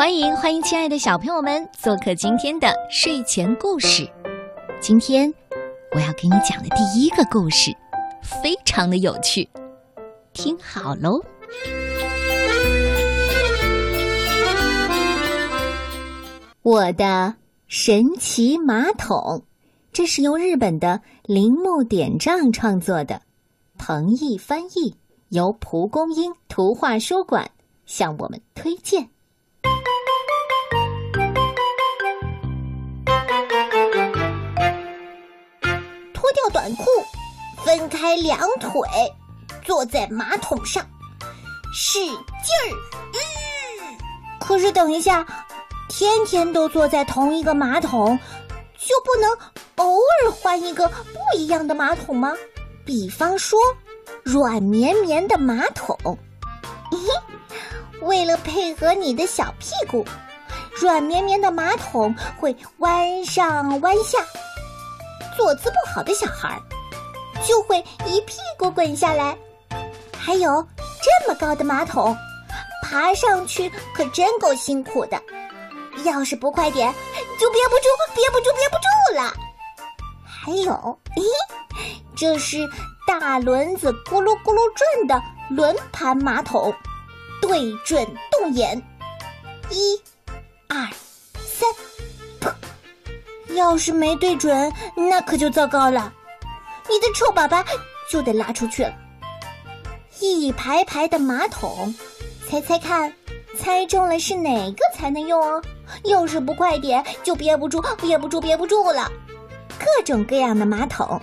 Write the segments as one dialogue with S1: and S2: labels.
S1: 欢迎欢迎，亲爱的小朋友们做客今天的睡前故事。今天我要给你讲的第一个故事，非常的有趣，听好喽。我的神奇马桶，这是由日本的铃木典丈创作的，彭毅翻译，由蒲公英图画书馆向我们推荐。
S2: 脱掉短裤，分开两腿，坐在马桶上，使劲儿。可是等一下。天天都坐在同一个马桶，就不能偶尔换一个不一样的马桶吗？比方说，软绵绵的马桶。为了配合你的小屁股，软绵绵的马桶会弯上弯下。坐姿不好的小孩就会一屁股滚下来。还有这么高的马桶，爬上去可真够辛苦的。要是不快点，就憋不住，憋不住，憋不住了。还有，咦，这是大轮子咕噜咕噜转的轮盘马桶，对准洞眼，一、要是没对准，那可就糟糕了，你的臭粑粑就得拉出去了。一排排的马桶，猜猜看，猜中了是哪个才能用哦？要是不快点，就憋不住，憋不住，憋不住了。各种各样的马桶：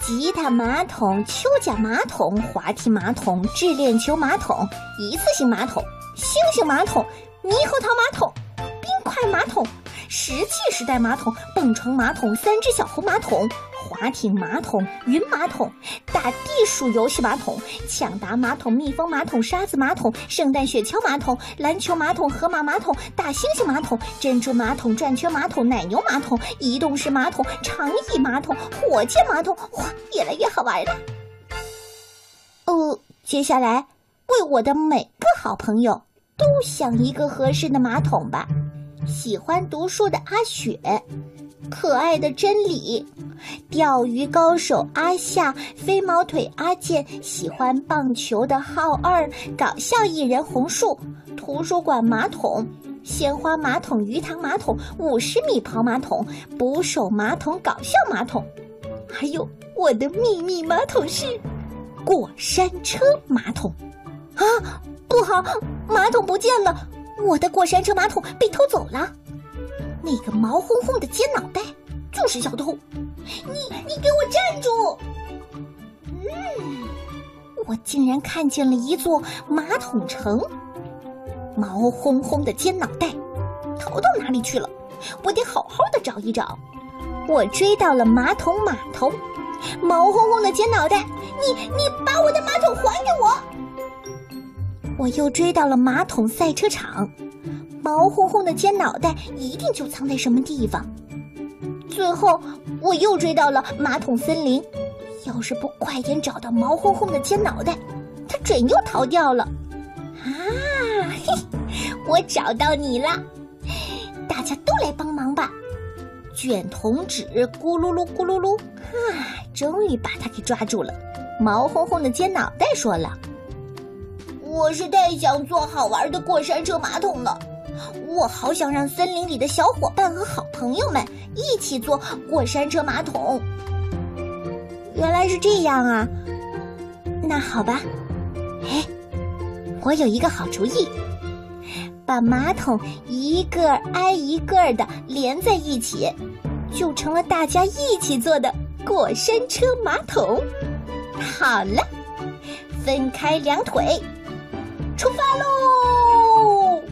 S2: 吉他马桶、秋甲马桶、滑梯马桶、智链球马桶、一次性马桶、星星马桶、猕猴桃马桶、冰块马桶、石器时代马桶、蹦床马桶、三只小猴马桶。滑艇马桶、云马桶、打地鼠游戏马桶、抢答马桶、蜜蜂马桶、沙子马桶、圣诞雪橇马桶、篮球马桶、河马马桶、大猩猩马桶、珍珠马桶、转圈马桶、奶牛马桶、移动式马桶、长椅马桶、火箭马桶，哇，越来越好玩了。哦，接下来为我的每个好朋友都想一个合适的马桶吧。喜欢读书的阿雪。可爱的真理，钓鱼高手阿夏，飞毛腿阿健，喜欢棒球的浩二，搞笑艺人红树，图书馆马桶，鲜花马桶，鱼塘马桶，五十米跑马桶，捕手马桶，搞笑马桶，还有我的秘密马桶是过山车马桶，啊，不好，马桶不见了，我的过山车马桶被偷走了。那个毛烘烘的尖脑袋就是小偷，你你给我站住！嗯，我竟然看见了一座马桶城，毛烘烘的尖脑袋逃到哪里去了？我得好好的找一找。我追到了马桶码头，毛烘烘的尖脑袋，你你把我的马桶还给我！我又追到了马桶赛车场。毛烘烘的尖脑袋一定就藏在什么地方。最后，我又追到了马桶森林。要是不快点找到毛烘烘的尖脑袋，它准又逃掉了。啊，嘿，我找到你了！大家都来帮忙吧！卷筒纸，咕噜噜咕噜噜，啊，终于把它给抓住了。毛烘烘的尖脑袋说了：“我是太想做好玩的过山车马桶了。”我好想让森林里的小伙伴和好朋友们一起坐过山车马桶。原来是这样啊！那好吧，哎，我有一个好主意，把马桶一个挨一个的连在一起，就成了大家一起坐的过山车马桶。好了，分开两腿，出发喽！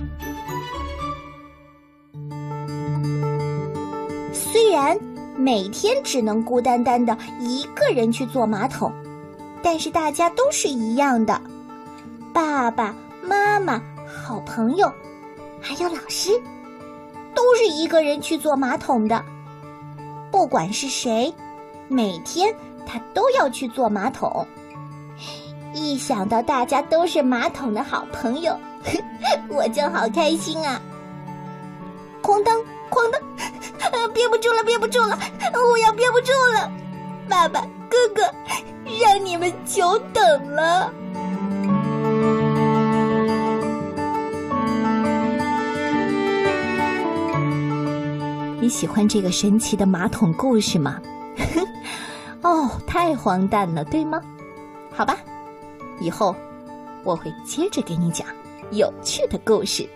S2: 虽然每天只能孤单单的一个人去坐马桶，但是大家都是一样的，爸爸妈妈、好朋友，还有老师，都是一个人去坐马桶的。不管是谁，每天他都要去坐马桶。一想到大家都是马桶的好朋友，我就好开心啊！哐当哐当，憋不住了，憋不住了，我要憋不住了！爸爸、哥哥，让你们久等了。
S1: 你喜欢这个神奇的马桶故事吗？哦，太荒诞了，对吗？好吧，以后我会接着给你讲有趣的故事。